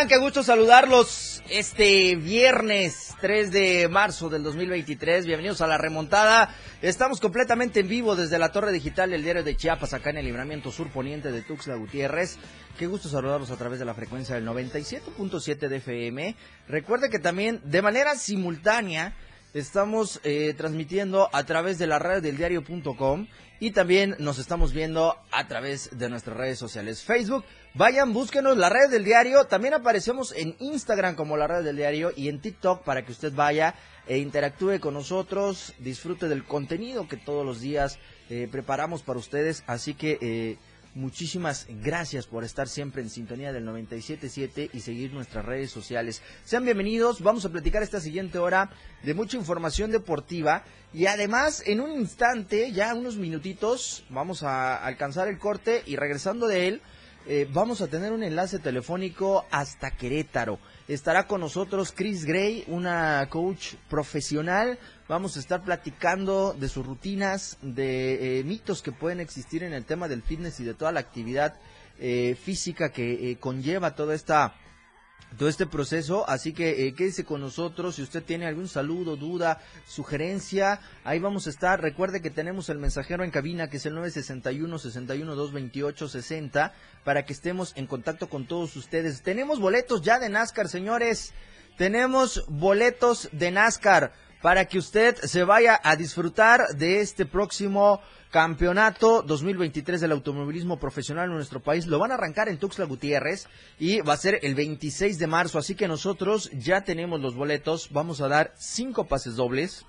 Están? Qué gusto saludarlos este viernes 3 de marzo del 2023. Bienvenidos a la remontada. Estamos completamente en vivo desde la torre digital del diario de Chiapas, acá en el libramiento sur poniente de Tuxtla Gutiérrez. Qué gusto saludarlos a través de la frecuencia del 97.7 de FM. Recuerde que también de manera simultánea estamos eh, transmitiendo a través de la radio del diario.com y también nos estamos viendo a través de nuestras redes sociales. Facebook, vayan, búsquenos la red del diario. También aparecemos en Instagram como la red del diario y en TikTok para que usted vaya e interactúe con nosotros, disfrute del contenido que todos los días eh, preparamos para ustedes. Así que eh, Muchísimas gracias por estar siempre en sintonía del 97.7 y seguir nuestras redes sociales. Sean bienvenidos, vamos a platicar esta siguiente hora de mucha información deportiva y además en un instante, ya unos minutitos, vamos a alcanzar el corte y regresando de él, eh, vamos a tener un enlace telefónico hasta Querétaro. Estará con nosotros Chris Gray, una coach profesional. Vamos a estar platicando de sus rutinas, de eh, mitos que pueden existir en el tema del fitness y de toda la actividad eh, física que conlleva toda esta todo este proceso, así que eh, quédese con nosotros, si usted tiene algún saludo, duda, sugerencia, ahí vamos a estar, recuerde que tenemos el mensajero en cabina que es el 961 61 228 60 para que estemos en contacto con todos ustedes. Tenemos boletos ya de NASCAR, señores, tenemos boletos de NASCAR para que usted se vaya a disfrutar de este próximo Campeonato 2023 del automovilismo profesional en nuestro país. Lo van a arrancar en Tuxtla Gutiérrez y va a ser el 26 de marzo. Así que nosotros ya tenemos los boletos. Vamos a dar cinco pases dobles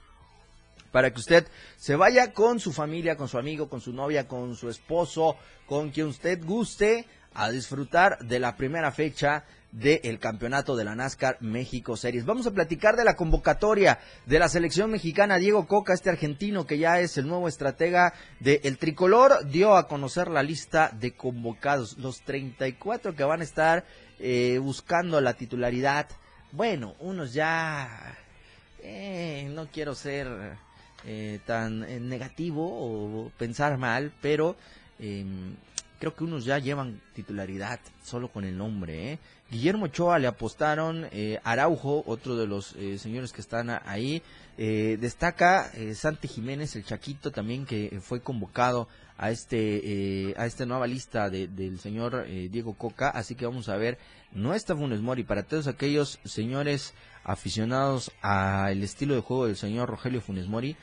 para que usted se vaya con su familia, con su amigo, con su novia, con su esposo, con quien usted guste a disfrutar de la primera fecha del campeonato de la NASCAR México Series. Vamos a platicar de la convocatoria de la selección mexicana. Diego Coca, este argentino que ya es el nuevo estratega del tricolor, dio a conocer la lista de convocados, los 34 que van a estar eh, buscando la titularidad. Bueno, unos ya... Eh, no quiero ser eh, tan negativo o pensar mal, pero em, creo que unos ya llevan titularidad solo con el nombre. ¿eh? Guillermo Ochoa le apostaron, eh, Araujo, otro de los eh, señores que están ahí, eh, destaca Santi Jiménez, el Chaquito también que fue convocado a este a esta nueva lista del señor Diego Coca, así que vamos a ver, no está Funes Mori, para todos aquellos señores aficionados al estilo de juego del señor Rogelio Funes Mori,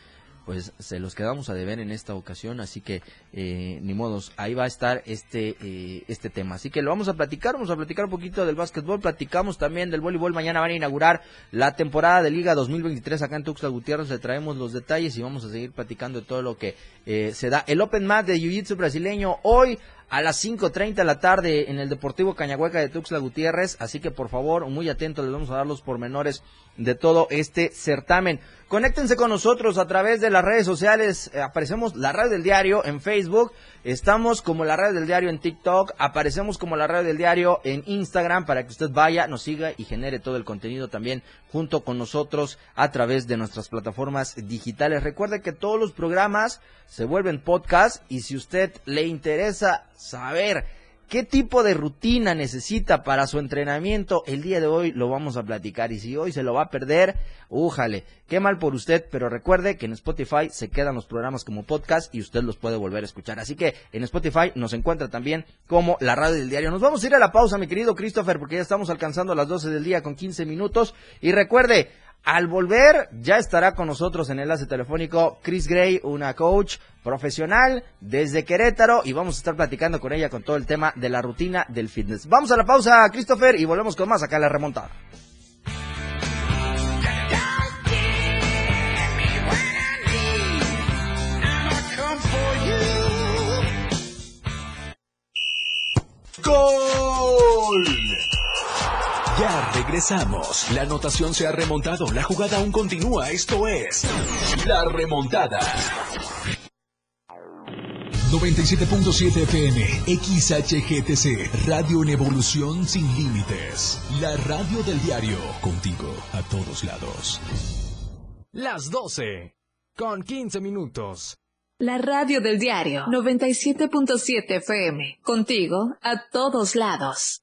pues se los quedamos a deber en esta ocasión, así que eh, ni modos, ahí va a estar este eh, este tema. Así que lo vamos a platicar, vamos a platicar un poquito del básquetbol, platicamos también del voleibol, mañana van a inaugurar la temporada de Liga 2023 acá en Tuxtla Gutiérrez, le traemos los detalles y vamos a seguir platicando de todo lo que eh, se da. El Open Mat de Jiu-Jitsu brasileño hoy a las 5.30 de la tarde en el Deportivo Cañahueca de Tuxtla Gutiérrez, así que por favor, muy atentos, les vamos a dar los pormenores de todo este certamen. Conéctense con nosotros a través de las redes sociales. Eh, aparecemos la radio del diario en Facebook. Estamos como la radio del diario en TikTok. Aparecemos como la radio del diario en Instagram para que usted vaya, nos siga y genere todo el contenido también junto con nosotros a través de nuestras plataformas digitales. Recuerde que todos los programas se vuelven podcast y si usted le interesa saber ¿Qué tipo de rutina necesita para su entrenamiento? El día de hoy lo vamos a platicar y si hoy se lo va a perder, újale, qué mal por usted, pero recuerde que en Spotify se quedan los programas como podcast y usted los puede volver a escuchar. Así que en Spotify nos encuentra también como la radio del diario. Nos vamos a ir a la pausa, mi querido Christopher, porque ya estamos alcanzando las 12 del día con 15 minutos y recuerde, al volver, ya estará con nosotros en enlace telefónico Chris Gray, una coach profesional desde Querétaro, y vamos a estar platicando con ella con todo el tema de la rutina del fitness. Vamos a la pausa, Christopher, y volvemos con más acá en la remontada. ¡Gol! Ya regresamos. La anotación se ha remontado. La jugada aún continúa. Esto es La Remontada. 97.7 FM, XHGTC, Radio en Evolución Sin Límites. La radio del diario, contigo a todos lados. Las 12, con 15 minutos. La radio del diario 97.7 FM. Contigo a todos lados.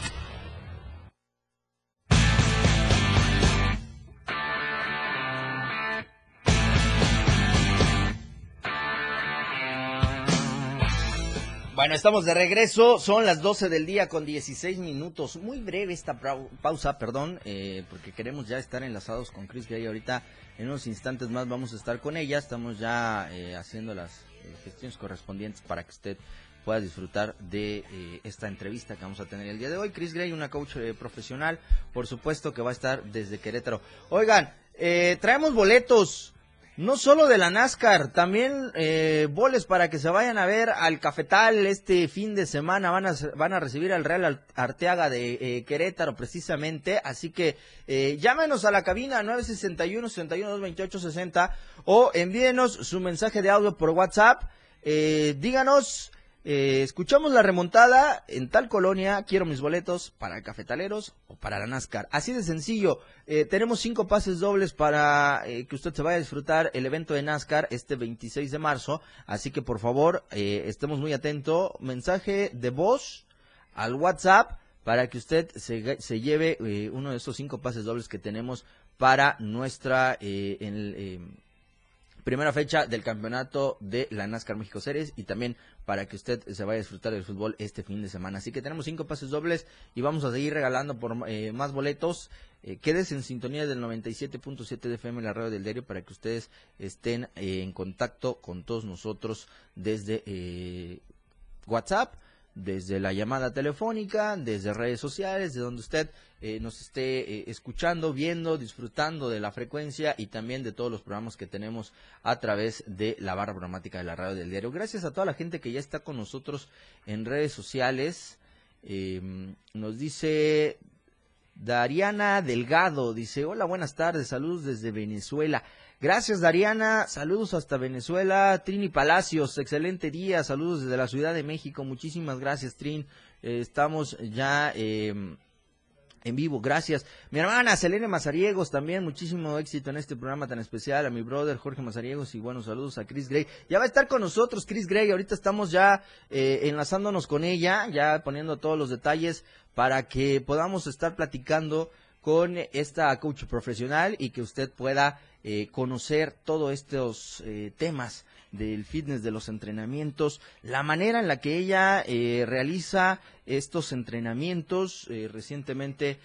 Bueno, estamos de regreso, son las 12 del día con 16 minutos. Muy breve esta pausa, perdón, eh, porque queremos ya estar enlazados con Chris Gray. Ahorita, en unos instantes más, vamos a estar con ella. Estamos ya eh, haciendo las eh, gestiones correspondientes para que usted pueda disfrutar de esta entrevista que vamos a tener el día de hoy. Chris Gray, una coach profesional, por supuesto que va a estar desde Querétaro. Oigan, traemos boletos no solo de la NASCAR, también eh, boles para que se vayan a ver al Cafetal este fin de semana. Van a, van a recibir al Real Arteaga de eh, Querétaro precisamente. Así que eh, llámenos a la cabina 961-61-2860 o envíenos su mensaje de audio por WhatsApp. Díganos eh, escuchamos la remontada en tal colonia, quiero mis boletos para cafetaleros o para la NASCAR. Así de sencillo, eh, tenemos cinco pases dobles para eh, que usted se vaya a disfrutar el evento de NASCAR este 26 de marzo. Así que por favor, estemos muy atentos. Mensaje de voz al WhatsApp para que usted se, se lleve uno de esos cinco pases dobles que tenemos para nuestra... En, primera fecha del campeonato de la NASCAR México Series y también para que usted se vaya a disfrutar del fútbol este fin de semana. Así que tenemos cinco pases dobles y vamos a seguir regalando por eh, más boletos. Eh, quédese en sintonía del 97.7 de FM, la radio del diario, para que ustedes estén eh, en contacto con todos nosotros desde eh, WhatsApp desde la llamada telefónica, desde redes sociales, de donde usted eh, nos esté eh, escuchando, viendo, disfrutando de la frecuencia y también de todos los programas que tenemos a través de la barra programática de la radio del diario. Gracias a toda la gente que ya está con nosotros en redes sociales. Em, nos dice Dariana Delgado, dice, hola, buenas tardes, saludos desde Venezuela. Gracias, Dariana. Saludos hasta Venezuela. Trini Palacios, excelente día. Saludos desde la Ciudad de México. Muchísimas gracias, Trin. Eh, estamos ya em, en vivo. Gracias. Mi hermana Selene Mazariegos también. Muchísimo éxito en este programa tan especial. A mi brother Jorge Mazariegos y buenos saludos a Chris Gray. Ya va a estar con nosotros Chris Gray. Ahorita estamos ya eh, enlazándonos con ella, ya poniendo todos los detalles para que podamos estar platicando con esta coach profesional y que usted pueda eh, conocer todos estos eh, temas del fitness, de los entrenamientos, la manera en la que ella eh, realiza estos entrenamientos. recientemente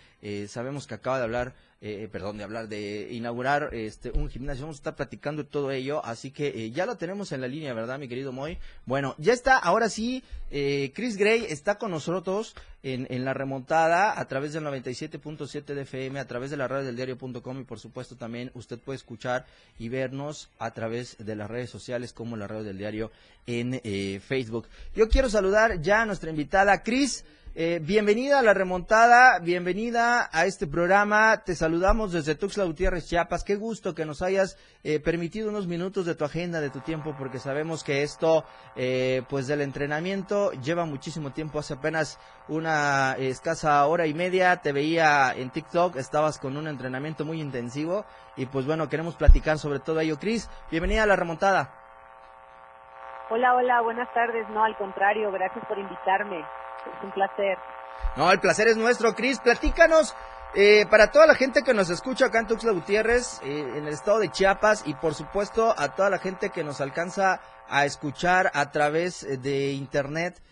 sabemos que acaba de hablar eh, perdón, de hablar, de inaugurar este un gimnasio. Vamos a estar platicando todo ello, así que eh, ya lo tenemos en la línea, ¿verdad, mi querido Moy? Bueno, ya está, ahora sí, eh, Chris Gray está con nosotros en, en la remontada a través del 97.7 de FM, a través de la radio del diario.com y por supuesto también usted puede escuchar y vernos a través de las redes sociales como la radio del diario en Facebook. Yo quiero saludar ya a nuestra invitada, Chris. Eh, bienvenida a la remontada, bienvenida a este programa. Te saludamos desde Tuxtla Gutiérrez, Chiapas. Qué gusto que nos hayas eh, permitido unos minutos de tu agenda, de tu tiempo, porque sabemos que esto, eh, pues del entrenamiento, lleva muchísimo tiempo. Hace apenas una escasa hora y media te veía en TikTok, estabas con un entrenamiento muy intensivo y pues bueno, queremos platicar sobre todo ello. Cris, bienvenida a la remontada. Hola, hola, buenas tardes. No, al contrario, gracias por invitarme. Es un placer. No, el placer es nuestro, Cris. Platícanos, eh, para toda la gente que nos escucha acá en Tuxtla Gutiérrez, eh, en el estado de Chiapas, y por supuesto a toda la gente que nos alcanza a escuchar a través eh, de internet,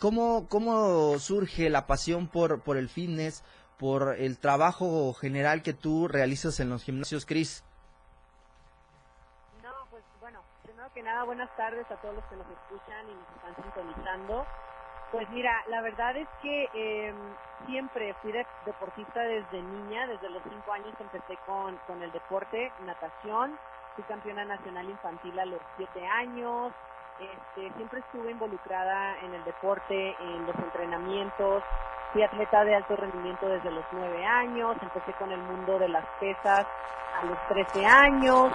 ¿cómo, ¿cómo surge la pasión por, por el fitness, por el trabajo general que tú realizas en los gimnasios, Cris? No, pues bueno, primero que nada, buenas tardes a todos los que nos escuchan y nos están sintonizando. Pues mira, la verdad es que eh, siempre fui deportista desde niña, desde los cinco años empecé con, con el deporte, natación, fui campeona nacional infantil a los siete años, este, siempre estuve involucrada en el deporte, en los entrenamientos, fui atleta de alto rendimiento desde los nueve años, empecé con el mundo de las pesas a los 13 años,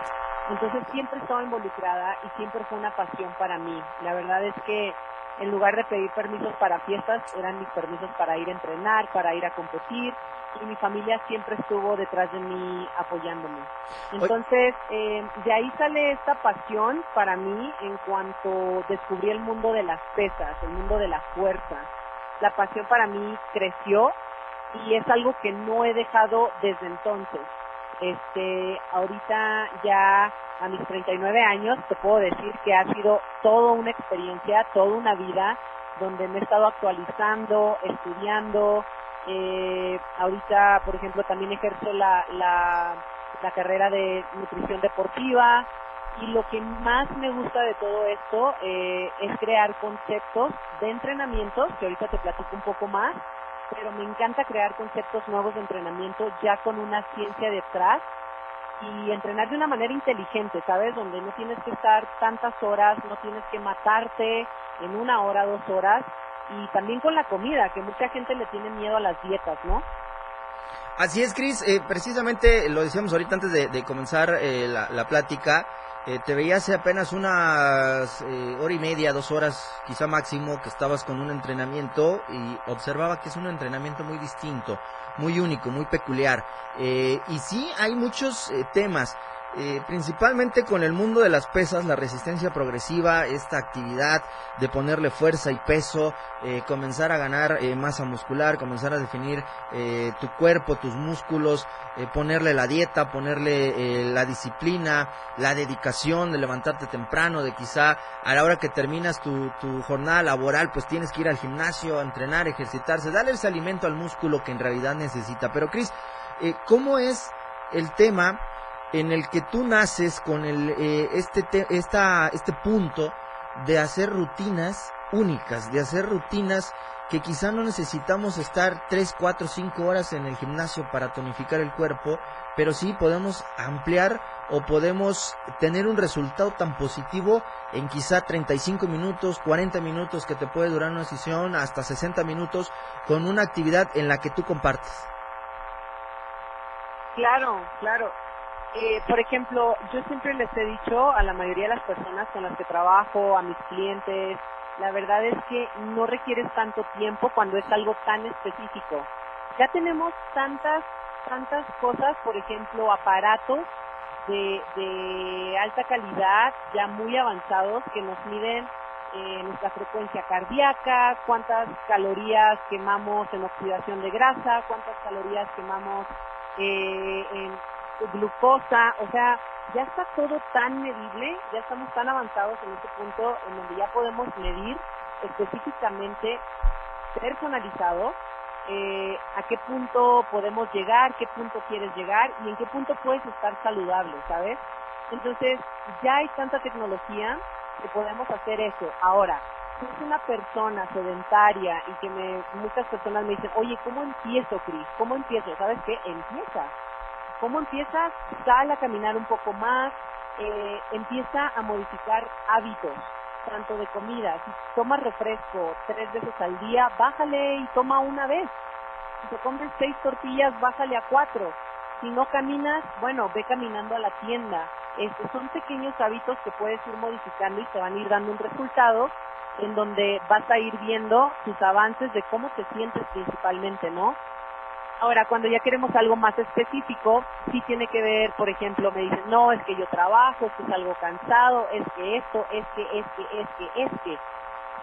entonces siempre estaba involucrada y siempre fue una pasión para mí. La verdad es que en lugar de pedir permisos para fiestas, eran mis permisos para ir a entrenar, para ir a competir, y mi familia siempre estuvo detrás de mí apoyándome. Entonces, eh, de ahí sale esta pasión para mí en cuanto descubrí el mundo de las pesas, el mundo de la fuerza. La pasión para mí creció y es algo que no he dejado desde entonces. Este, ahorita ya a mis 39 años te puedo decir que ha sido toda una experiencia, toda una vida donde me he estado actualizando, estudiando, eh, ahorita, por ejemplo, también ejerzo la, la, carrera de nutrición deportiva y lo que más me gusta de todo esto eh, es crear conceptos de entrenamiento, que ahorita te platico un poco más, pero me encanta crear conceptos nuevos de entrenamiento ya con una ciencia detrás y entrenar de una manera inteligente, ¿sabes? Donde no tienes que estar tantas horas, no tienes que matarte en una hora, dos horas, y también con la comida, que mucha gente le tiene miedo a las dietas, ¿no? Así es, Cris. Eh, precisamente lo decíamos ahorita antes de, comenzar eh, la, plática. Eh, te veía hace apenas unas hora y media, dos horas, quizá máximo, que estabas con un entrenamiento y observaba que es un entrenamiento muy distinto, muy único, muy peculiar. y sí, hay muchos temas. Eh, principalmente con el mundo de las pesas, la resistencia progresiva, esta actividad de ponerle fuerza y peso, eh, comenzar a ganar eh, masa muscular, comenzar a definir tu cuerpo, tus músculos, ponerle la dieta, ponerle la disciplina, la dedicación de levantarte temprano, de quizá a la hora que terminas tu, tu jornada laboral, pues tienes que ir al gimnasio, a entrenar, ejercitarse, darle ese alimento al músculo que en realidad necesita. Pero Cris, ¿cómo es el tema? En el que tú naces con el, eh, este, esta, este punto de hacer rutinas únicas, de hacer rutinas que quizá no necesitamos estar 3, 4, 5 horas en el gimnasio para tonificar el cuerpo, pero sí podemos ampliar o podemos tener un resultado tan positivo en quizá 35 minutos, 40 minutos que te puede durar una sesión, hasta 60 minutos con una actividad en la que tú compartes. Claro, claro. Eh, por ejemplo, yo siempre les he dicho a la mayoría de las personas con las que trabajo, a mis clientes, la verdad es que no requieres tanto tiempo cuando es algo tan específico. Ya tenemos tantas, tantas cosas, por ejemplo, aparatos de, alta calidad, ya muy avanzados, que nos miden eh, nuestra frecuencia cardíaca, cuántas calorías quemamos en oxidación de grasa, cuántas calorías quemamos eh, en glucosa, o sea, ya está todo tan medible, ya estamos tan avanzados en este punto en donde ya podemos medir específicamente, personalizado, eh, a qué punto podemos llegar, qué punto quieres llegar y en qué punto puedes estar saludable, ¿sabes? Entonces, ya hay tanta tecnología que podemos hacer eso. Ahora, si es una persona sedentaria y que me, muchas personas me dicen, oye, ¿cómo empiezo, Cris? ¿Cómo empiezo? ¿Sabes qué? Empieza ¿Cómo empiezas? Sal a caminar un poco más, eh, empieza a modificar hábitos, tanto de comida. Si tomas refresco tres veces al día, bájale y toma una vez. Si te comes seis tortillas, bájale a cuatro. Si no caminas, bueno, ve caminando a la tienda. Estos son pequeños hábitos que puedes ir modificando y te van a ir dando un resultado en donde vas a ir viendo tus avances de cómo te sientes principalmente, ¿no? Ahora, cuando ya queremos algo más específico, sí tiene que ver, por ejemplo, me dicen, no, es que yo trabajo, es que es algo cansado, es que esto, es que, es que, es que, es que.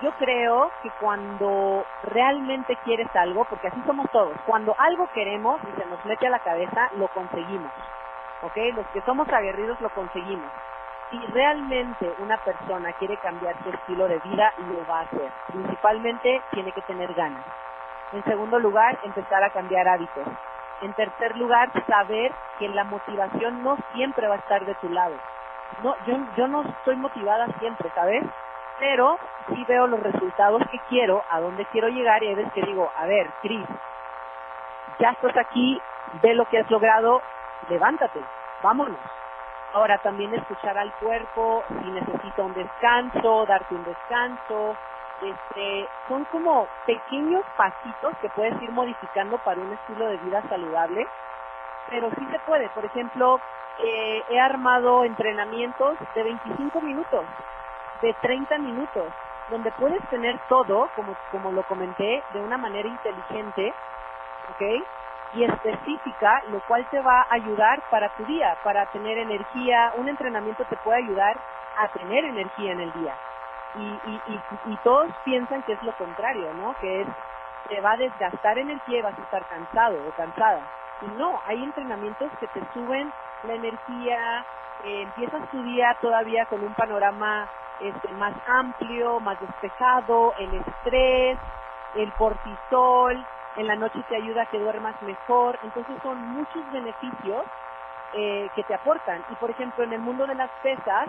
Yo creo que cuando realmente quieres algo, porque así somos todos, cuando algo queremos y se nos mete a la cabeza, lo conseguimos. ¿Ok? Los que somos aguerridos lo conseguimos. Si realmente una persona quiere cambiar su estilo de vida, lo va a hacer. Principalmente tiene que tener ganas. En segundo lugar, empezar a cambiar hábitos. En tercer lugar, saber que la motivación no siempre va a estar de tu lado. No, yo, yo no estoy motivada siempre, ¿sabes? pero sí veo los resultados que quiero, a dónde quiero llegar y hay veces que digo, a ver, Cris, ya estás aquí, ve lo que has logrado, levántate, vámonos. Ahora también escuchar al cuerpo, si necesita un descanso, darte un descanso, este, son como pequeños pasitos que puedes ir modificando para un estilo de vida saludable, pero sí se puede. Por ejemplo, eh, he armado entrenamientos de 25 minutos, de 30 minutos, donde puedes tener todo, como, como lo comenté, de una manera inteligente, ¿ok? Y específica, lo cual te va a ayudar para tu día, para tener energía. Un entrenamiento te puede ayudar a tener energía en el día. Y, y, y, y todos piensan que es lo contrario, ¿no? Que es, te va a desgastar energía y vas a estar cansado o cansada. Y no, hay entrenamientos que te suben la energía, eh, empiezas tu día todavía con un panorama este, más amplio, más despejado, el estrés, el cortisol, en la noche te ayuda a que duermas mejor, entonces son muchos beneficios eh, que te aportan. Y por ejemplo, en el mundo de las pesas,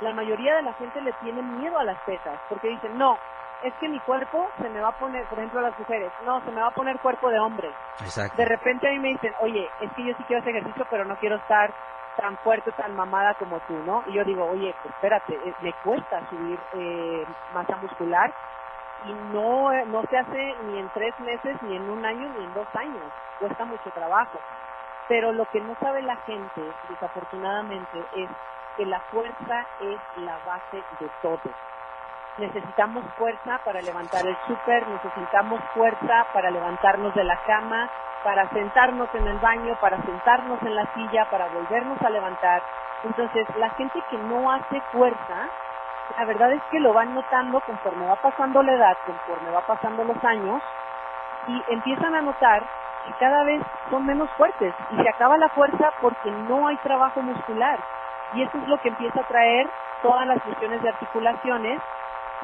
la mayoría de la gente le tiene miedo a las pesas, porque dicen, no, es que mi cuerpo se me va a poner, por ejemplo las mujeres, no, se me va a poner cuerpo de hombre. Exacto. De repente a mí me dicen, oye, es que yo sí quiero hacer ejercicio, pero no quiero estar tan fuerte, tan mamada como tú, ¿no? Y yo digo, oye, pues espérate, eh, me cuesta subir eh, masa muscular y no, eh, no se hace ni en tres meses, ni en un año, ni en dos años. Cuesta mucho trabajo. Pero lo que no sabe la gente, desafortunadamente, es que la fuerza es la base de todo. Necesitamos fuerza para levantar el súper, necesitamos fuerza para levantarnos de la cama, para sentarnos en el baño, para sentarnos en la silla, para volvernos a levantar. Entonces, la gente que no hace fuerza, la verdad es que lo van notando conforme va pasando la edad, conforme va pasando los años, y empiezan a notar que cada vez son menos fuertes y se acaba la fuerza porque no hay trabajo muscular. Y eso es lo que empieza a traer todas las lesiones de articulaciones,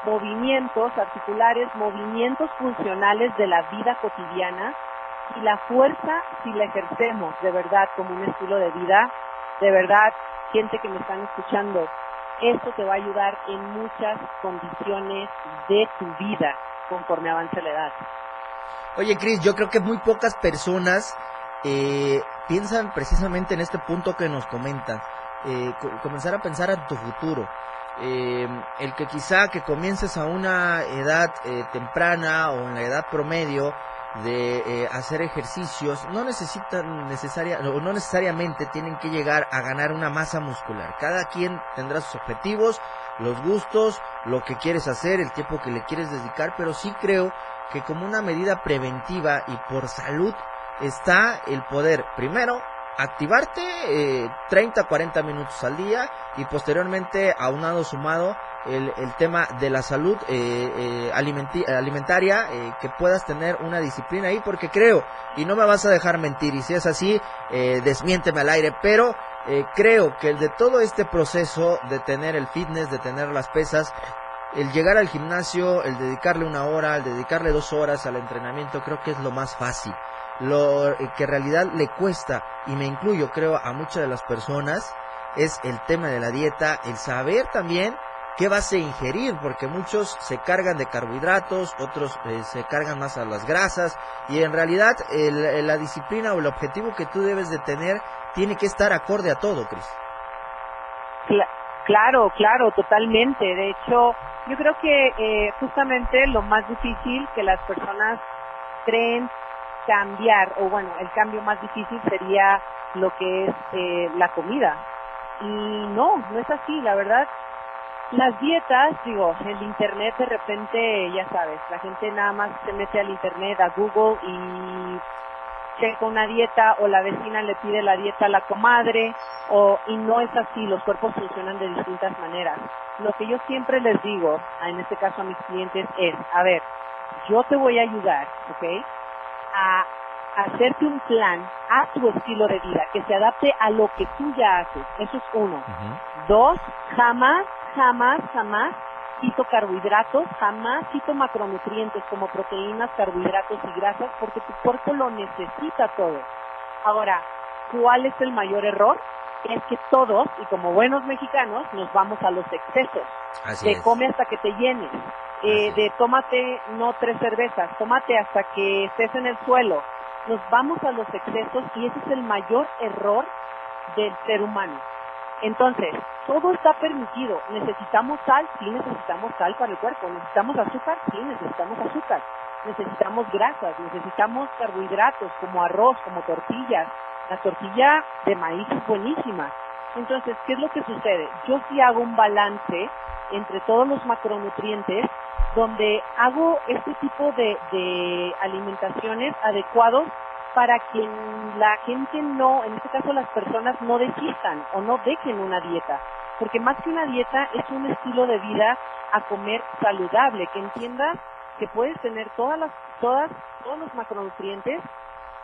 movimientos articulares, movimientos funcionales de la vida cotidiana y la fuerza si la ejercemos de verdad como un estilo de vida, de verdad, gente que me están escuchando, esto te va a ayudar en muchas condiciones de tu vida conforme avance la edad. Oye, Cris, yo creo que muy pocas personas eh, piensan precisamente en este punto que nos comentan. Eh, comenzar a pensar en tu futuro. Eh, el que quizá que comiences a una edad temprana o en la edad promedio de hacer ejercicios no necesitan necesaria o no necesariamente tienen que llegar a ganar una masa muscular. Cada quien tendrá sus objetivos, los gustos, lo que quieres hacer, el tiempo que le quieres dedicar, pero sí creo que como una medida preventiva y por salud está el poder primero activarte eh, 30, 40 minutos al día y posteriormente aunado sumado el, el tema de la salud eh, eh, alimentaria, eh, que puedas tener una disciplina ahí porque creo, y no me vas a dejar mentir, y si es así, eh, desmiénteme al aire, pero eh, creo que el de todo este proceso de tener el fitness, de tener las pesas, el llegar al gimnasio, el dedicarle una hora, el dedicarle dos horas al entrenamiento, creo que es lo más fácil lo que en realidad le cuesta, y me incluyo creo a muchas de las personas, es el tema de la dieta, el saber también qué vas a ingerir, porque muchos se cargan de carbohidratos, otros eh, se cargan más a las grasas, y en realidad el, la disciplina o el objetivo que tú debes de tener tiene que estar acorde a todo, Cris. Claro, claro, totalmente. De hecho, yo creo que eh, justamente lo más difícil que las personas creen cambiar, o bueno, el cambio más difícil sería lo que es eh, la comida. Y no, no es así, la verdad. Las dietas, digo, el internet de repente, ya sabes, la gente nada más se mete al internet, a Google y checa una dieta o la vecina le pide la dieta a la comadre o y no es así, los cuerpos funcionan de distintas maneras. Lo que yo siempre les digo, en este caso a mis clientes es, a ver, yo te voy a ayudar, ¿ok? A hacerte un plan a tu estilo de vida que se adapte a lo que tú ya haces. Eso es uno. Dos, jamás, jamás, jamás quito carbohidratos, jamás quito macronutrientes como proteínas, carbohidratos y grasas porque tu cuerpo lo necesita todo. Ahora, ¿cuál es el mayor error? Es que todos, y como buenos mexicanos, nos vamos a los excesos. Así de es. come hasta que te llenes, eh, de tómate no tres cervezas, tómate hasta que estés en el suelo. Nos vamos a los excesos y ese es el mayor error del ser humano. Entonces, todo está permitido. Necesitamos sal, sí necesitamos sal para el cuerpo. Necesitamos azúcar, sí necesitamos azúcar. Necesitamos grasas, necesitamos carbohidratos como arroz, como tortillas. La tortilla de maíz es buenísima. Entonces, ¿qué es lo que sucede? Yo sí hago un balance entre todos los macronutrientes donde hago este tipo de, de alimentaciones adecuados para que la gente no, en este caso las personas no desistan o no dejen una dieta. Porque más que una dieta es un estilo de vida a comer saludable, que entiendas que puedes tener todas las, todas, todos los macronutrientes,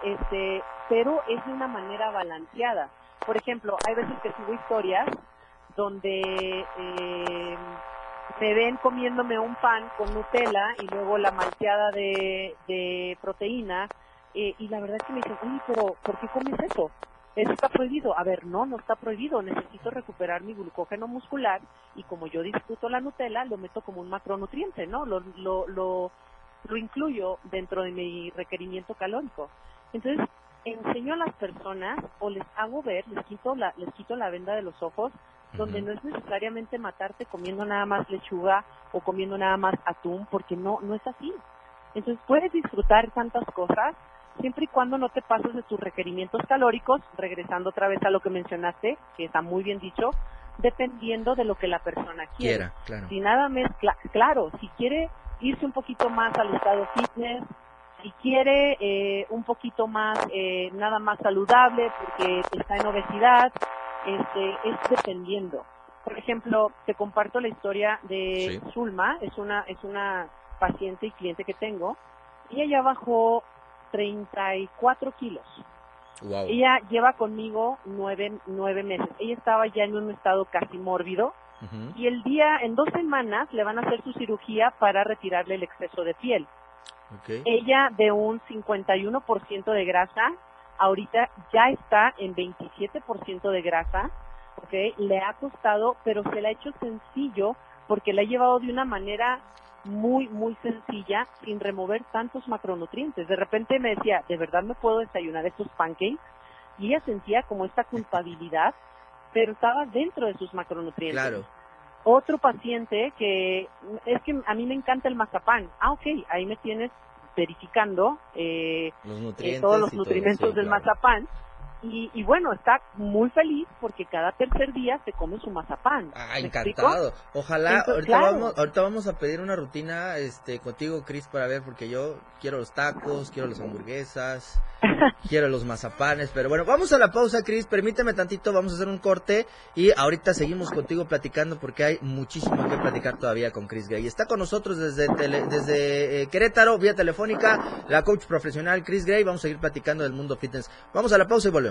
este, pero es de una manera balanceada. Por ejemplo, hay veces que subo historias donde eh, me ven comiéndome un pan con Nutella y luego la malteada de, de proteína eh, y la verdad es que me dicen, oye, pero ¿por qué comes eso? Eso está prohibido. A ver, no, no está prohibido. Necesito recuperar mi glucógeno muscular y como yo disfruto la Nutella, lo meto como un macronutriente, ¿no? Lo, lo, lo, lo incluyo dentro de mi requerimiento calórico. Entonces, enseño a las personas o les hago ver, les quito la, les quito la venda de los ojos, donde no es necesariamente matarte comiendo nada más lechuga o comiendo nada más atún, porque no, no es así. Entonces puedes disfrutar tantas cosas siempre y cuando no te pases de tus requerimientos calóricos, regresando otra vez a lo que mencionaste, que está muy bien dicho, dependiendo de lo que la persona quiere. Quiera, claro. Si nada mezcla, claro, si quiere irse un poquito más al estado fitness, si quiere eh, un poquito más, eh, nada más saludable porque está en obesidad, este, es dependiendo. Por ejemplo, te comparto la historia de Sí. Zulma, es una, es una paciente y cliente que tengo. Ella ya bajó 34 kilos. Wow. Ella lleva conmigo nueve, nueve meses. Ella estaba ya en un estado casi mórbido y el día, en dos semanas, le van a hacer su cirugía para retirarle el exceso de piel. Ella de un 51% de grasa, ahorita ya está en 27% de grasa, ¿ok? Le ha costado, pero se le ha hecho sencillo porque la ha llevado de una manera muy, muy sencilla, sin remover tantos macronutrientes. De repente me decía, ¿de verdad me puedo desayunar estos pancakes? Y ella sentía como esta culpabilidad, pero estaba dentro de sus macronutrientes Claro. otro paciente que es que a mí me encanta el mazapán. Ah, ok, ahí me tienes verificando eh, Los eh, nutrientes. todos los todo, nutrimentos sí, del claro. mazapán. Y, y bueno, está muy feliz porque cada tercer día se come su mazapán. Ah, encantado. Ojalá, Entonces, ahorita, claro. vamos, ahorita vamos a pedir una rutina este, contigo, Chris, para ver, porque yo quiero los tacos, quiero las hamburguesas, quiero los mazapanes, pero bueno, vamos a la pausa, Chris, permíteme tantito, vamos a hacer un corte y ahorita seguimos contigo platicando porque hay muchísimo que platicar todavía con Chris Gray. Está con nosotros desde, tele- desde eh, Querétaro, vía telefónica, la coach profesional Chris Gray, vamos a seguir platicando del mundo fitness. Vamos a la pausa y volvemos.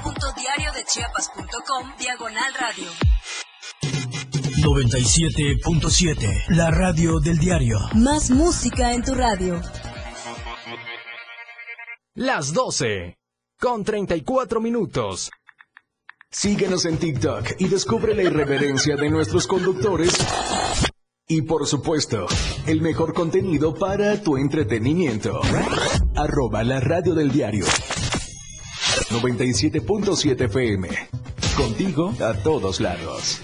www.diariodechiapas.com Diagonal Radio. 97.7. La radio del diario. Más música en tu radio. Las 12. Con 34 minutos. Síguenos en TikTok y descubre la irreverencia de nuestros conductores. Y por supuesto, el mejor contenido para tu entretenimiento. Arroba la radio del diario. 97.7 FM. Contigo a todos lados.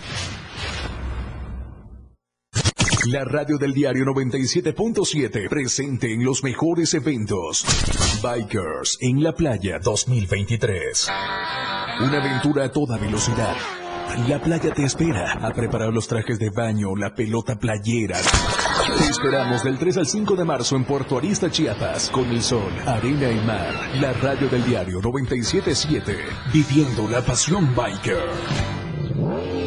La radio del diario 97.7, presente en los mejores eventos. Bikers en la playa 2023. Una aventura a toda velocidad. La playa te espera a preparar los trajes de baño, la pelota playera. Te esperamos del 3 al 5 de marzo en Puerto Arista, Chiapas, con el sol, arena y mar. La radio del diario 977, viviendo la pasión biker.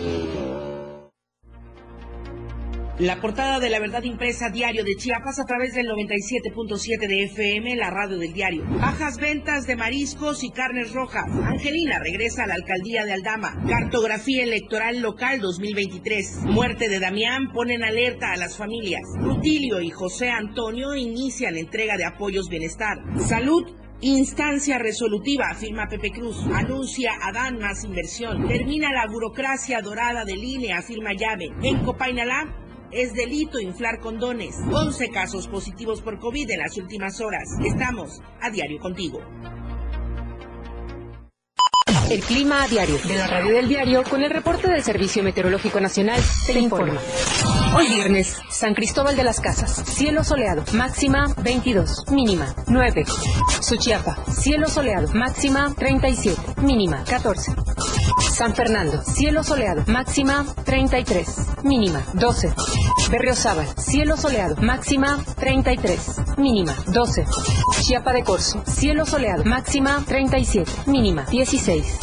La portada de la verdad impresa diario de Chiapas a través del 97.7 de FM, la radio del diario. Bajas ventas de mariscos y carnes rojas. Angelina regresa a la alcaldía de Aldama. Cartografía electoral local 2023. Muerte de Damián ponen alerta a las familias. Rutilio y José Antonio inician entrega de apoyos bienestar. Salud Instancia resolutiva, afirma Pepe Cruz. Anuncia Adán más inversión. Termina la burocracia dorada de línea, afirma Llave. En Copainalá, es delito inflar condones. 11 casos positivos por COVID en las últimas horas. Estamos a diario contigo. El clima a diario de la radio del diario con el reporte del Servicio Meteorológico Nacional te informa. Hoy viernes, San Cristóbal de las Casas, cielo soleado, máxima 22, mínima 9. Suchiapa, cielo soleado, máxima 37, mínima 14. San Fernando, cielo soleado, máxima 33, mínima 12. Berriozábal, cielo soleado, máxima 33, mínima 12. Chiapa de Corzo, cielo soleado, máxima 37, mínima 16.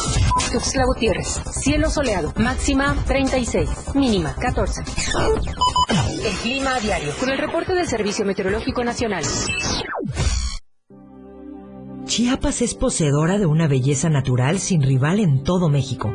Tuxtla Gutiérrez, cielo soleado, máxima 36, mínima 14. El clima a diario, con el reporte del Servicio Meteorológico Nacional. Chiapas es poseedora de una belleza natural sin rival en todo México.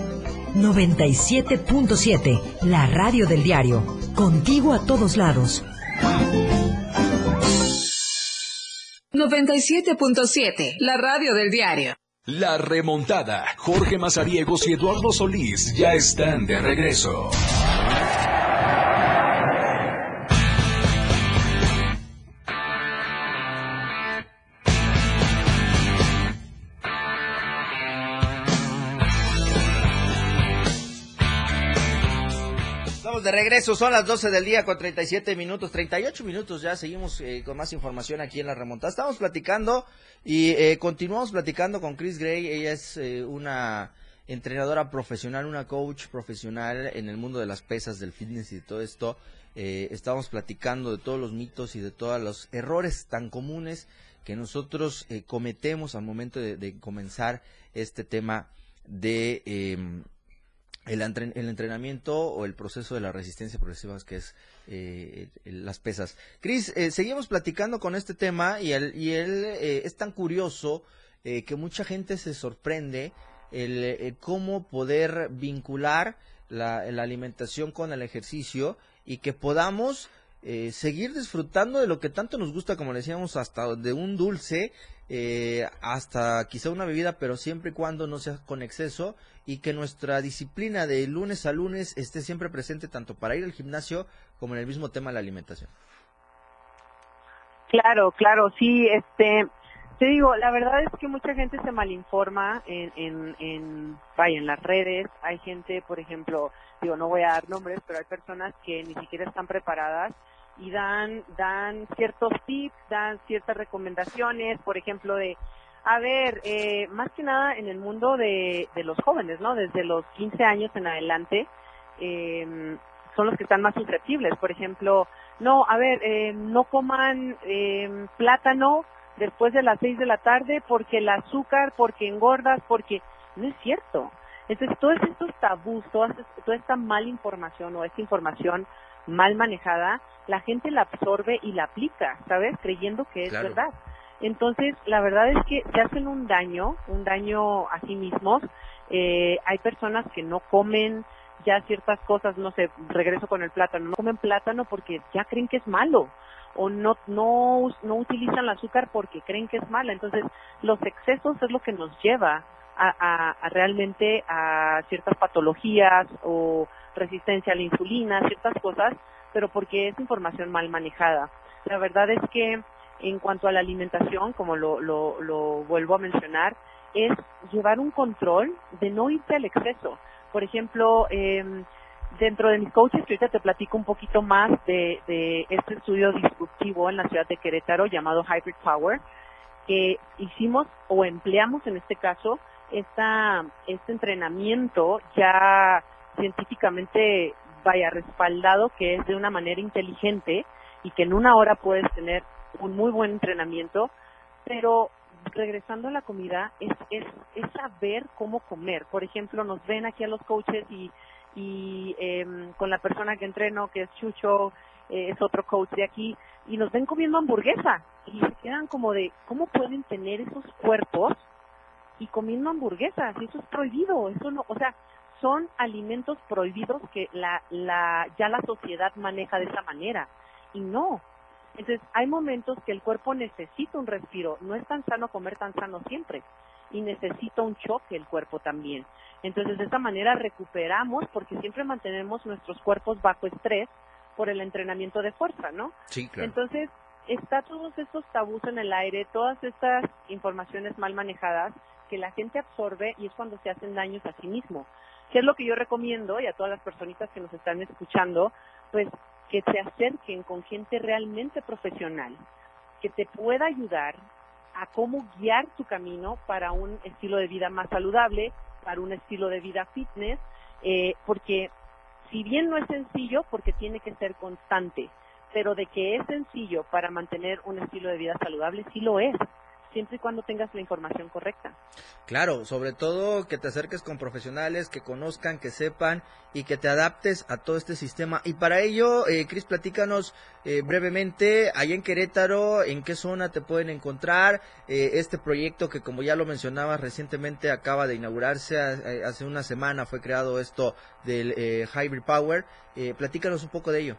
97.7, la radio del diario. Contigo a todos lados. 97.7, la radio del diario. La remontada. Jorge Mazariegos y Eduardo Solís ya están de regreso. De regreso, son las 12 del día con 37 minutos, 38 minutos ya, seguimos eh, con más información aquí en la remontada. Estamos platicando y eh, continuamos platicando con Chris Gray, ella es eh, una entrenadora profesional, una coach profesional en el mundo de las pesas, del fitness y de todo esto. estamos platicando de todos los mitos y de todos los errores tan comunes que nosotros cometemos al momento de, de, comenzar este tema de el, el, entrenamiento o el proceso de la resistencia progresiva, que es eh, las pesas. Cris, eh, seguimos platicando con este tema y él, y eh, es tan curioso eh, que mucha gente se sorprende el cómo poder vincular la, la, alimentación con el ejercicio y que podamos seguir disfrutando de lo que tanto nos gusta, como le decíamos, hasta de un dulce eh, hasta quizá una bebida, pero siempre y cuando no sea con exceso y que nuestra disciplina de lunes a lunes esté siempre presente tanto para ir al gimnasio como en el mismo tema de la alimentación. Claro, claro, sí, este, te digo, la verdad es que mucha gente se malinforma en, en, en, vaya, en las redes, hay gente, por ejemplo, digo, no voy a dar nombres, pero hay personas que ni siquiera están preparadas y dan, dan ciertos tips, dan ciertas recomendaciones, por ejemplo, de, a ver, eh, más que nada en el mundo de, de los jóvenes, ¿no? Desde los 15 años en adelante, eh, son los que están más susceptibles. Por ejemplo, no, a ver, eh, no coman eh, plátano después de las 6 de la tarde porque el azúcar, porque engordas, porque no es cierto. Entonces, todos estos tabús, toda, toda esta mala información o esta información mal manejada, la gente la absorbe y la aplica, ¿sabes? Creyendo que es verdad. Entonces, la verdad es que se hacen un daño, un daño a sí mismos. Eh, hay personas que no comen ya ciertas cosas, no sé, regreso con el plátano, no comen plátano porque ya creen que es malo o no, no, no utilizan el azúcar porque creen que es mala. Entonces, los excesos es lo que nos lleva a, a, realmente a ciertas patologías o resistencia a la insulina, ciertas cosas, pero porque es información mal manejada. La verdad es que en cuanto a la alimentación, como lo, lo, lo vuelvo a mencionar, es llevar un control de no irte al exceso. Por ejemplo, eh, dentro de mis coaches, que te platico un poquito más de, de este estudio disruptivo en la ciudad de Querétaro llamado Hybrid Power, que hicimos o empleamos en este caso esta, este entrenamiento ya científicamente vaya respaldado que es de una manera inteligente y que en una hora puedes tener un muy buen entrenamiento, pero regresando a la comida es, es, es saber cómo comer. Por ejemplo, nos ven aquí a los coaches y y eh, con la persona que entreno, que es Chucho, eh, es otro coach de aquí, y nos ven comiendo hamburguesa y se quedan como de, ¿cómo pueden tener esos cuerpos y comiendo hamburguesas? Eso es prohibido, eso no, o sea, son alimentos prohibidos que la, la, ya la sociedad maneja de esa manera y no. Entonces, hay momentos que el cuerpo necesita un respiro, no es tan sano comer tan sano siempre y necesita un choque el cuerpo también. Entonces, de esta manera recuperamos porque siempre mantenemos nuestros cuerpos bajo estrés por el entrenamiento de fuerza, ¿no? Sí, claro. Entonces, está todos estos tabús en el aire, todas estas informaciones mal manejadas que la gente absorbe y es cuando se hacen daños a sí mismo. ¿Qué es lo que yo recomiendo y a todas las personitas que nos están escuchando? Pues que se acerquen con gente realmente profesional, que te pueda ayudar a cómo guiar tu camino para un estilo de vida más saludable, para un estilo de vida fitness, eh, porque si bien no es sencillo, porque tiene que ser constante, pero de que es sencillo para mantener un estilo de vida saludable, sí lo es siempre y cuando tengas la información correcta. Claro, sobre todo que te acerques con profesionales que conozcan, que sepan y que te adaptes a todo este sistema. Y para ello, eh, Cris, platícanos eh, brevemente, allá en Querétaro, en qué zona te pueden encontrar eh, este proyecto que como ya lo mencionabas recientemente acaba de inaugurarse, eh, hace una semana fue creado esto del Hybrid Power. platícanos un poco de ello.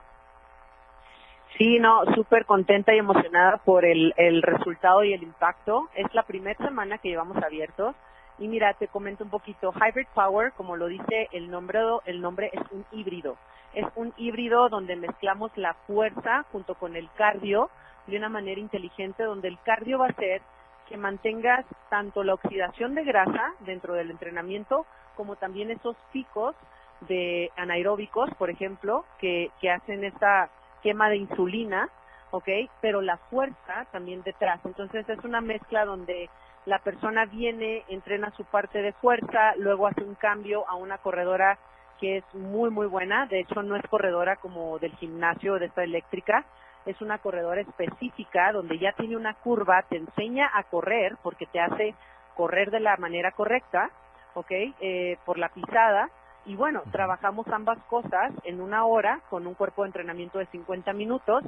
Sí, no, súper contenta y emocionada por el, el resultado y el impacto. Es la primera semana que llevamos abiertos. Y mira, te comento un poquito. Hybrid Power, como lo dice el nombre, el nombre es un híbrido. Es un híbrido donde mezclamos la fuerza junto con el cardio de una manera inteligente, donde el cardio va a ser que mantengas tanto la oxidación de grasa dentro del entrenamiento como también esos picos de anaeróbicos, por ejemplo, que, que hacen esta quema de insulina, ¿ok? Pero la fuerza también detrás. Entonces es una mezcla donde la persona viene, entrena su parte de fuerza, luego hace un cambio a una corredora que es muy, muy buena. De hecho, no es corredora como del gimnasio de esta eléctrica, es una corredora específica donde ya tiene una curva, te enseña a correr porque te hace correr de la manera correcta, ¿ok? Eh, por la pisada y bueno, trabajamos ambas cosas en una hora con un cuerpo de entrenamiento de 50 minutos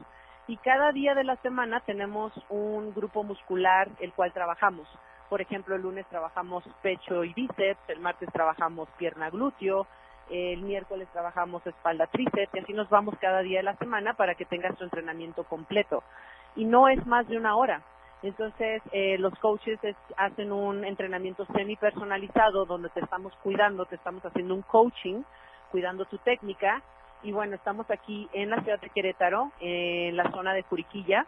y cada día de la semana tenemos un grupo muscular el cual trabajamos. Por ejemplo, el lunes trabajamos pecho y bíceps, el martes trabajamos pierna glúteo, el miércoles trabajamos espalda tríceps y así nos vamos cada día de la semana para que tengas tu entrenamiento completo. Y no es más de una hora. Entonces, eh, los coaches hacen un entrenamiento semi personalizado donde te estamos cuidando, te estamos haciendo un coaching, cuidando tu técnica. Y bueno, estamos aquí en la ciudad de Querétaro, en la zona de Juriquilla.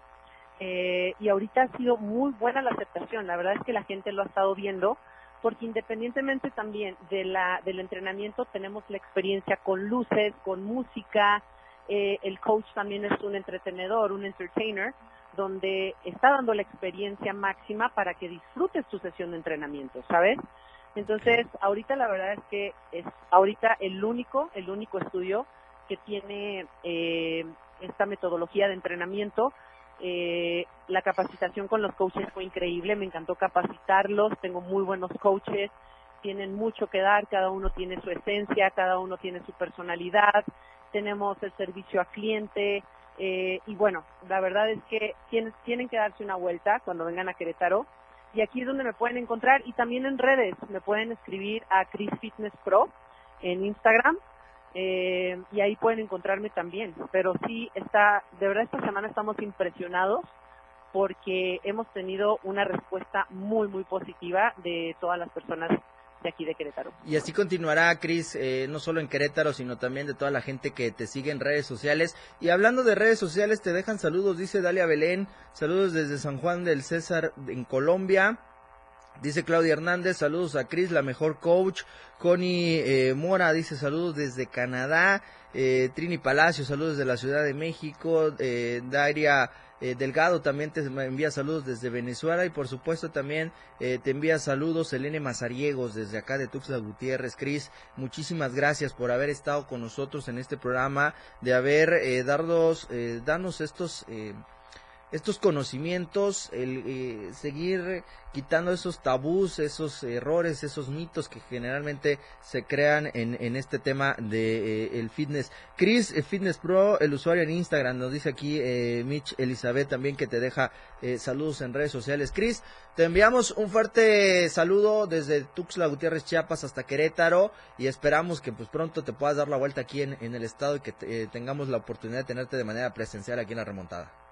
Eh, y ahorita ha sido muy buena la aceptación. La verdad es que la gente lo ha estado viendo, porque independientemente también de la, del entrenamiento, tenemos la experiencia con luces, con música. Eh, el coach también es un entretenedor, un entertainer donde está dando la experiencia máxima para que disfrutes tu sesión de entrenamiento, ¿sabes? Entonces, ahorita la verdad es que es ahorita el único, el único estudio que tiene eh, esta metodología de entrenamiento. Eh, la capacitación con los coaches fue increíble, me encantó capacitarlos, tengo muy buenos coaches, tienen mucho que dar, cada uno tiene su esencia, cada uno tiene su personalidad, tenemos el servicio a cliente, eh, y bueno, la verdad es que tienen, tienen que darse una vuelta cuando vengan a Querétaro. Y aquí es donde me pueden encontrar y también en redes. Me pueden escribir a Chris Fitness Pro en Instagram. eh, y ahí pueden encontrarme también. Pero sí, está, de verdad esta semana estamos impresionados porque hemos tenido una respuesta muy, muy positiva de todas las personas aquí de Querétaro. Y así continuará, Cris, eh, no solo en Querétaro, sino también de toda la gente que te sigue en redes sociales. Y hablando de redes sociales, te dejan saludos, dice Dalia Belén, saludos desde San Juan del César en Colombia. Dice Claudia Hernández, saludos a Cris, la mejor coach. Connie eh, Mora dice saludos desde Canadá. Eh, Trini Palacio, saludos desde la Ciudad de México. Daria eh, Delgado también te envía saludos desde Venezuela. Y por supuesto también eh, te envía saludos Elene Mazariegos desde acá de Tuxtla Gutiérrez. Cris, muchísimas gracias por haber estado con nosotros en este programa, de haber eh, darnos, eh, darnos estos... Estos conocimientos, el eh, seguir quitando esos tabús, esos errores, esos mitos que generalmente se crean en, en este tema de eh, el fitness. Chris, eh, Fitness Pro, el usuario en Instagram, nos dice aquí eh, Mitch Elizabeth también que te deja saludos en redes sociales. Chris, te enviamos un fuerte saludo desde Tuxtla Gutiérrez, Chiapas hasta Querétaro y esperamos que pues pronto te puedas dar la vuelta aquí en, en el estado y que te- tengamos la oportunidad de tenerte de manera presencial aquí en la remontada.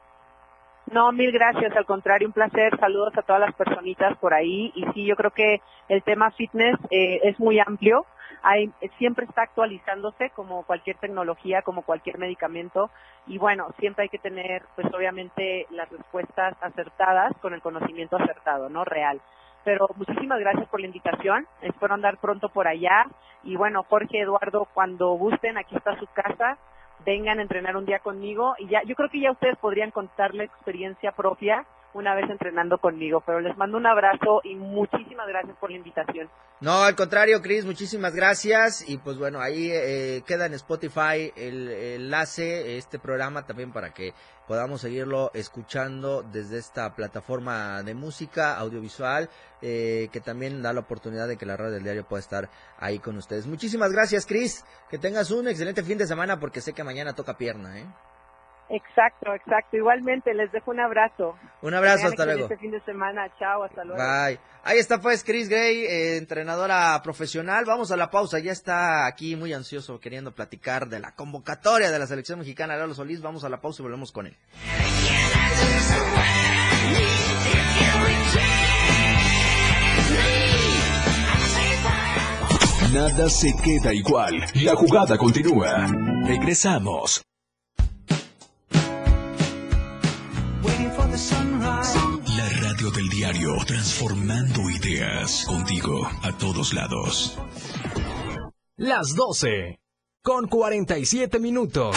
No, mil gracias, al contrario, un placer. Saludos a todas las personitas por ahí. Y sí, yo creo que el tema fitness eh, es muy amplio. Hay, siempre está actualizándose como cualquier tecnología, como cualquier medicamento. Y bueno, siempre hay que tener, pues obviamente, las respuestas acertadas con el conocimiento acertado, ¿no? Real. Pero muchísimas gracias por la invitación. Espero andar pronto por allá. Y bueno, Jorge, Eduardo, cuando gusten, aquí está su casa vengan a entrenar un día conmigo y ya yo creo que ya ustedes podrían contar la experiencia propia una vez entrenando conmigo, pero les mando un abrazo y muchísimas gracias por la invitación. No, al contrario, Chris, muchísimas gracias. Y pues bueno, ahí eh, queda en Spotify el, enlace, este programa también para que podamos seguirlo escuchando desde esta plataforma de música audiovisual, eh, que también da la oportunidad de que la radio del diario pueda estar ahí con ustedes. Muchísimas gracias, Chris. Que tengas un excelente fin de semana porque sé que mañana toca pierna, ¿eh? Exacto, exacto. Igualmente, les dejo un abrazo. Un abrazo, hasta luego. excelente fin de semana. Chao, hasta luego. Bye. Ahí está pues Chris Gray, eh, entrenadora profesional. Vamos a la pausa. Ya está aquí muy ansioso queriendo platicar de la convocatoria de la selección mexicana Lalo Solís. Vamos a la pausa y volvemos con él. Nada se queda igual. La jugada continúa. Regresamos. La radio del diario, transformando ideas contigo a todos lados. Las 12. Con 47 minutos.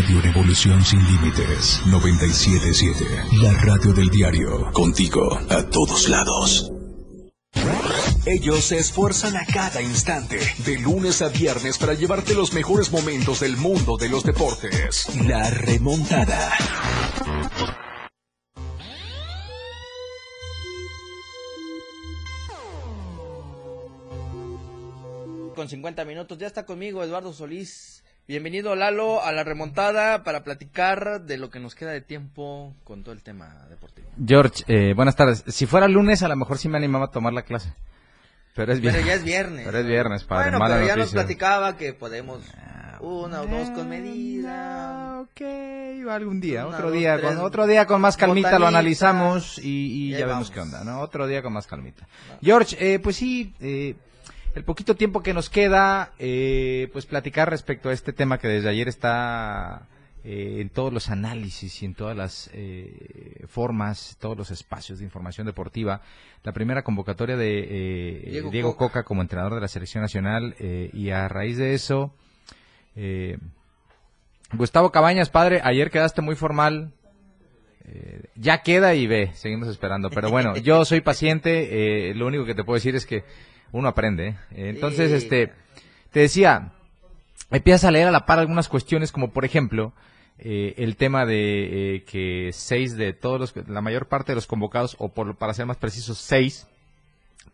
Radio Revolución sin límites 977. La radio del diario. Contigo a todos lados. Ellos se esfuerzan a cada instante, de lunes a viernes, para llevarte los mejores momentos del mundo de los deportes. La remontada. Con 50 minutos. Ya está conmigo Eduardo Solís. Bienvenido Lalo a la remontada para platicar de lo que nos queda de tiempo con todo el tema deportivo. George, eh, buenas tardes. Si fuera lunes, a lo mejor sí me animaba a tomar la clase. Pero es Pero viernes. ya es viernes. Pero es viernes, padre. Bueno, Mala pero ya nos platicaba que podemos una o dos con medida. Ok, algún día, Una, otro dos, día, tres con, otro día con más calmita lo analizamos y, y ya vemos qué onda, ¿no? Otro día con más calmita. George, eh, pues sí, eh, el poquito tiempo que nos queda, eh, pues platicar respecto a este tema que desde ayer está eh, en todos los análisis y en todas las eh, formas, todos los espacios de información deportiva. La primera convocatoria de eh, Diego Diego, Coca. Coca. como entrenador de la selección nacional eh, y a raíz de eso, eh, Gustavo Cabañas, padre, ayer quedaste muy formal. Eh, ya queda y ve, seguimos esperando. Pero bueno, yo soy paciente, eh, lo único que te puedo decir es que uno aprende. ¿eh? Entonces, Sí. este, te decía, empiezas a leer a la par algunas cuestiones, como por ejemplo, eh, el tema de eh, que seis de todos los, la mayor parte de los convocados, o por, para ser más precisos, seis,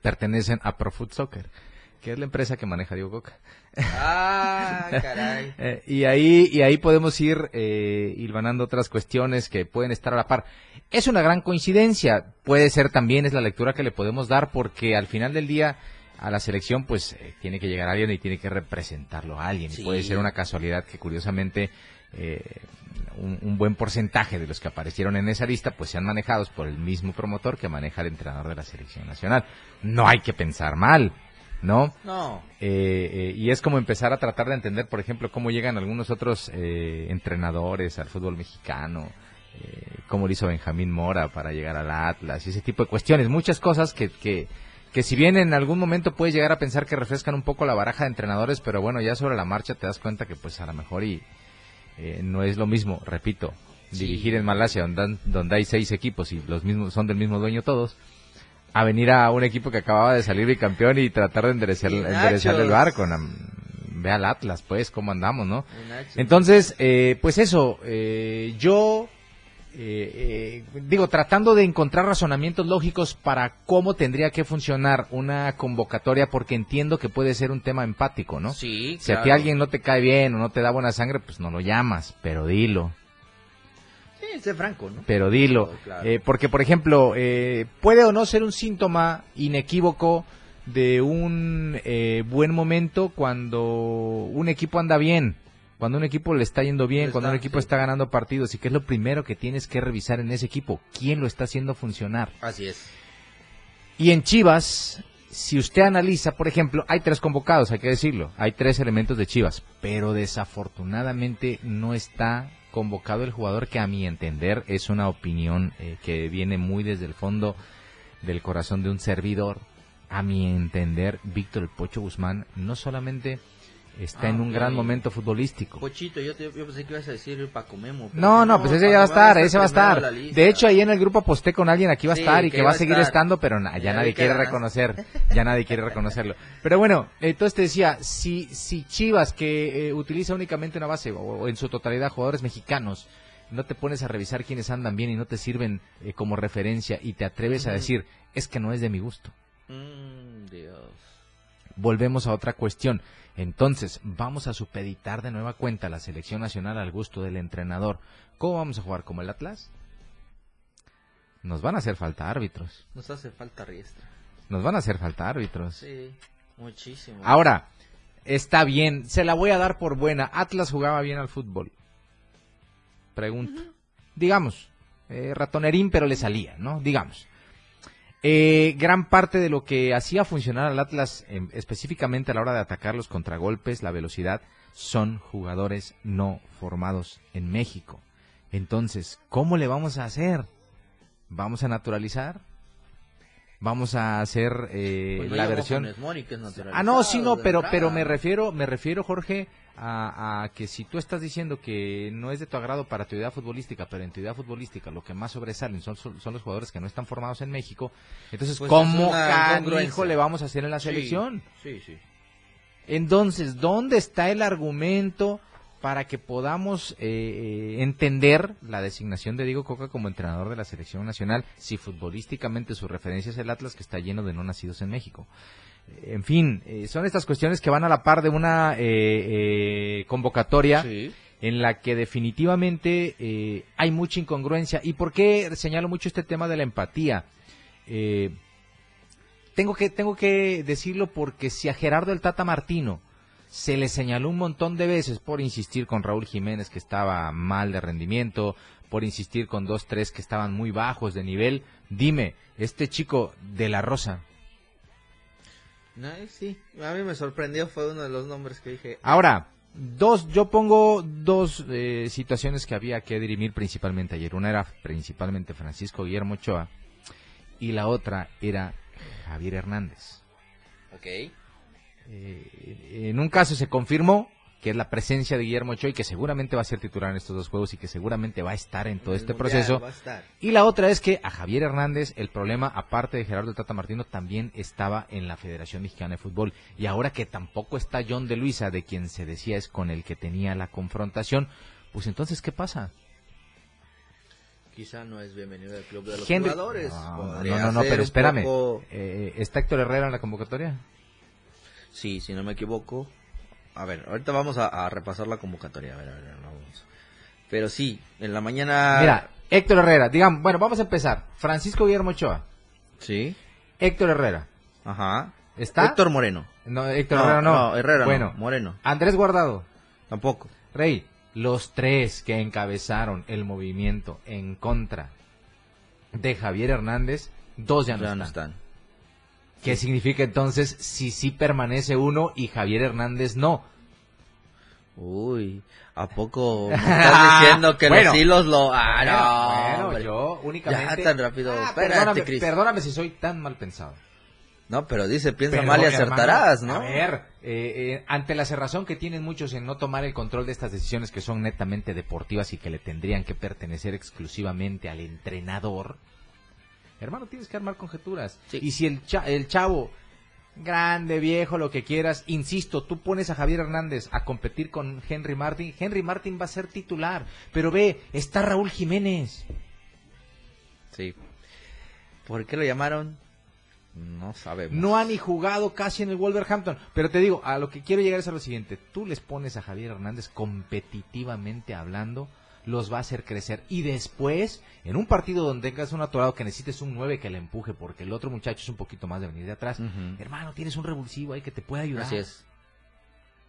pertenecen a Pro Foot Soccer, que es la empresa que maneja Diego Coca. Ah, caray. Eh, y ahí y ahí podemos ir eh, hilvanando otras cuestiones que pueden estar a la par. Es una gran coincidencia, puede ser también es la lectura que le podemos dar porque al final del día a la selección pues eh, tiene que llegar alguien y tiene que representarlo a alguien. Y Sí. puede ser una casualidad que curiosamente eh, un, un buen porcentaje de los que aparecieron en esa lista pues sean manejados por el mismo promotor que maneja el entrenador de la selección nacional. No hay que pensar mal, ¿no? No. Eh, eh, y es como empezar a tratar de entender, por ejemplo, cómo llegan algunos otros entrenadores al fútbol mexicano, eh, cómo lo hizo Benjamín Mora para llegar al Atlas, y ese tipo de cuestiones, muchas cosas que, que, que si bien en algún momento puedes llegar a pensar que refrescan un poco la baraja de entrenadores, pero bueno, ya sobre la marcha te das cuenta que pues a lo mejor y eh, no es lo mismo, repito, Sí. dirigir en Malasia donde, donde hay seis equipos y los mismos son del mismo dueño todos, a venir a un equipo que acababa de salir bicampeón y tratar de enderezar, el barco. Ve al Atlas, pues, cómo andamos, ¿no? Entonces, eh, pues eso, eh, yo eh, eh, digo, tratando de encontrar razonamientos lógicos para cómo tendría que funcionar una convocatoria, porque entiendo que puede ser un tema empático, ¿no? Sí, Si a ti alguien no te cae bien o no te da buena sangre, pues no lo llamas, pero dilo, Sí, sé franco, ¿no? pero dilo. Claro. Eh, porque, por ejemplo, eh, puede o no ser un síntoma inequívoco de un eh, buen momento cuando un equipo anda bien, cuando un equipo le está yendo bien, cuando un equipo sí. está ganando partidos. ¿Y qué es lo primero que tienes que revisar en ese equipo? ¿Quién lo está haciendo funcionar? Así es. Y en Chivas, si usted analiza, por ejemplo, hay tres convocados, hay que decirlo, hay tres elementos de Chivas, pero desafortunadamente no está convocado el jugador que a mi entender es una opinión eh, que viene muy desde el fondo del corazón de un servidor. A mi entender, Víctor el Pocho Guzmán no solamente está Ah, en un ok. gran momento futbolístico, Pochito, yo, te- yo pensé que ibas a decir Paco Memo. no, no, pues ese ya va a estar, ese va a estar. De hecho, ahí en el grupo aposté con alguien, aquí va a Sí, estar y que va a seguir estar. estando, pero na- ya Ya nadie quiere reconocer, ya nadie quiere reconocerlo. Pero bueno, entonces te decía, si, si Chivas, que eh, utiliza únicamente una base, o, o en su totalidad jugadores mexicanos, no te pones a revisar quiénes andan bien y no te sirven eh, como referencia y te atreves a decir, es que no es de mi gusto. Mm, Dios. Volvemos a otra cuestión. Entonces, vamos a supeditar de nueva cuenta la selección nacional al gusto del entrenador. ¿Cómo vamos a jugar? ¿Como el Atlas? Nos van a hacer falta árbitros. Nos hace falta riestra. Nos van a hacer falta árbitros. Sí, muchísimo. Ahora, está bien, se la voy a dar por buena. Atlas jugaba bien al fútbol. Pregunta. Digamos, eh, ratonerín, pero le salía, ¿no? Digamos. Eh, gran parte de lo que hacía funcionar al Atlas, em, específicamente a la hora de atacar los contragolpes, la velocidad, son jugadores no formados en México. Entonces, ¿cómo le vamos a hacer? ¿Vamos a naturalizar? ¿Vamos a hacer eh, Pues la versión? Mori, que es Ah, no, sí, no, pero, pero me refiero, me refiero, Jorge, a, a que si tú estás diciendo que no es de tu agrado para tu idea futbolística, pero en tu idea futbolística lo que más sobresalen son, son son los jugadores que no están formados en México, entonces, Pues ¿cómo canijo le vamos a hacer en la selección? Sí, sí. Entonces, ¿dónde está el argumento para que podamos eh, eh, entender la designación de Diego Coca como entrenador de la selección nacional si futbolísticamente su referencia es el Atlas que está lleno de no nacidos en México? En fin, eh, son estas cuestiones que van a la par de una eh, eh, convocatoria en la que definitivamente eh, hay mucha incongruencia. ¿Y por qué señalo mucho este tema de la empatía? Eh, tengo que, tengo que decirlo porque si a Gerardo el Tata Martino se le señaló un montón de veces por insistir con Raúl Jiménez que estaba mal de rendimiento, por insistir con dos, tres que estaban muy bajos de nivel, dime, este chico de la Rosa, No, sí, a mí me sorprendió, fue uno de los nombres que dije. Ahora, Dos, yo pongo dos eh, situaciones que había que dirimir principalmente ayer. Una era principalmente Francisco Guillermo Ochoa y la otra era Javier Hernández. Ok. Eh, en un caso se confirmó que es la presencia de Guillermo Ochoa y que seguramente va a ser titular en estos dos juegos y que seguramente va a estar en todo este proceso. Y la otra es que a Javier Hernández el problema, aparte de Gerardo Tata Martino, también estaba en la Federación Mexicana de Fútbol. Y ahora que tampoco está John de Luisa, de quien se decía es con el que tenía la confrontación, pues entonces, ¿qué pasa? Quizá no es bienvenido al club de los Henry- jugadores. No, no, no, pero espérame. poco- Eh, ¿Está Héctor Herrera en la convocatoria? Sí, si no me equivoco. A ver, ahorita vamos a, a repasar la convocatoria. A ver, a ver, vamos. Pero sí, en la mañana. Mira, Héctor Herrera, digamos, bueno, vamos a empezar. Francisco Guillermo Ochoa. Sí. Héctor Herrera. Ajá. ¿Está? Héctor Moreno. No, Héctor No, Herrera no. no, Herrera no, bueno, Moreno. Andrés Guardado. Tampoco. Rey, los tres que encabezaron el movimiento en contra de Javier Hernández, dos ya no, Ya están. no están. ¿Qué significa entonces si sí permanece uno y Javier Hernández no? Uy, ¿a poco me estás diciendo que Bueno. los hilos lo... Ah, no, bueno, yo únicamente... Ya tan rápido. Ah, Espérate, perdóname, Cris. perdóname si soy tan mal pensado. No, pero dice, piensa mal y hermano. acertarás, ¿no? A ver, eh, eh, ante la cerrazón que tienen muchos en no tomar el control de estas decisiones que son netamente deportivas y que le tendrían que pertenecer exclusivamente al entrenador, hermano, tienes que armar conjeturas. Y si el, cha- el chavo, grande, viejo, lo que quieras, insisto, tú pones a Javier Hernández a competir con Henry Martin, Henry Martin va a ser titular, pero ve, está Raúl Jiménez. Sí. ¿Por qué lo llamaron? No sabemos. No ha ni jugado casi en el Wolverhampton. Pero te digo, a lo que quiero llegar es a lo siguiente. Tú les pones a Javier Hernández competitivamente hablando, los va a hacer crecer. Y después, en un partido donde tengas un atorado que necesites un 9 que le empuje, porque el otro muchacho es un poquito más de venir de atrás, hermano, tienes un revulsivo ahí que te puede ayudar. Así es.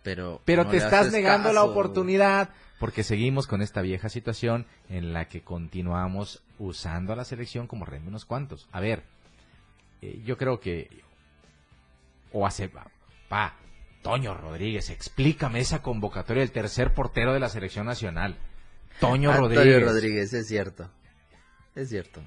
Pero, Pero no te estás negando la oportunidad porque seguimos con esta vieja situación en la que continuamos usando a la selección como rey unos cuantos. A ver, eh, yo creo que o hace pa, Toño Rodríguez, explícame esa convocatoria del tercer portero de la selección nacional. Toño Antonio Rodríguez. Rodríguez, es cierto. Es cierto.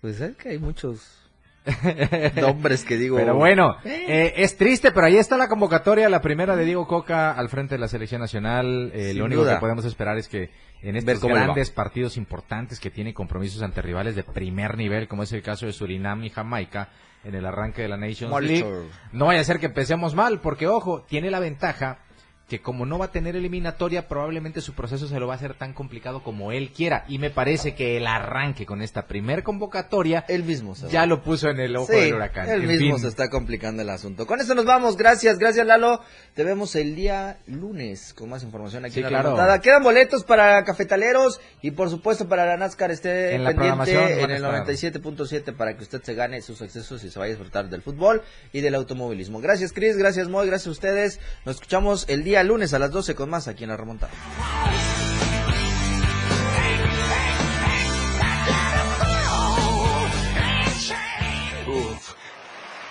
Pues es que hay muchos nombres que digo. Pero bueno, Eh. eh, es triste, pero ahí está la convocatoria, la primera de Diego Coca al frente de la selección nacional. Eh, lo único duda. que podemos esperar es que en estos va. grandes partidos importantes que tienen compromisos ante rivales de primer nivel, como es el caso de Surinam y Jamaica, en el arranque de la Nations Molitor. League, no vaya a ser que empecemos mal, porque ojo, tiene la ventaja que como no va a tener eliminatoria, probablemente su proceso se lo va a hacer tan complicado como él quiera. Y me parece que el arranque con esta primer convocatoria, él mismo se ya lo puso en el ojo Sí, del huracán. él En mismo fin. se está complicando el asunto. Con eso nos vamos. Gracias, gracias Lalo. Te vemos el día lunes con más información aquí Sí, en la claro. remontada. Quedan boletos para cafetaleros y por supuesto para la NASCAR esté En la pendiente en el estar. 97.7 para que usted se gane sus accesos y se vaya a disfrutar del fútbol y del automovilismo. Gracias Chris, gracias Moy, gracias a ustedes. Nos escuchamos el día lunes a las 12 con más aquí en la remontada.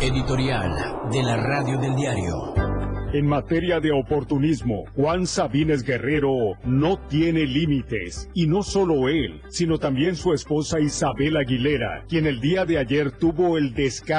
Editorial de la Radio del Diario. En materia de oportunismo, Juan Sabines Guerrero no tiene límites. Y no solo él, sino también su esposa Isabel Aguilera, quien el día de ayer tuvo el descaro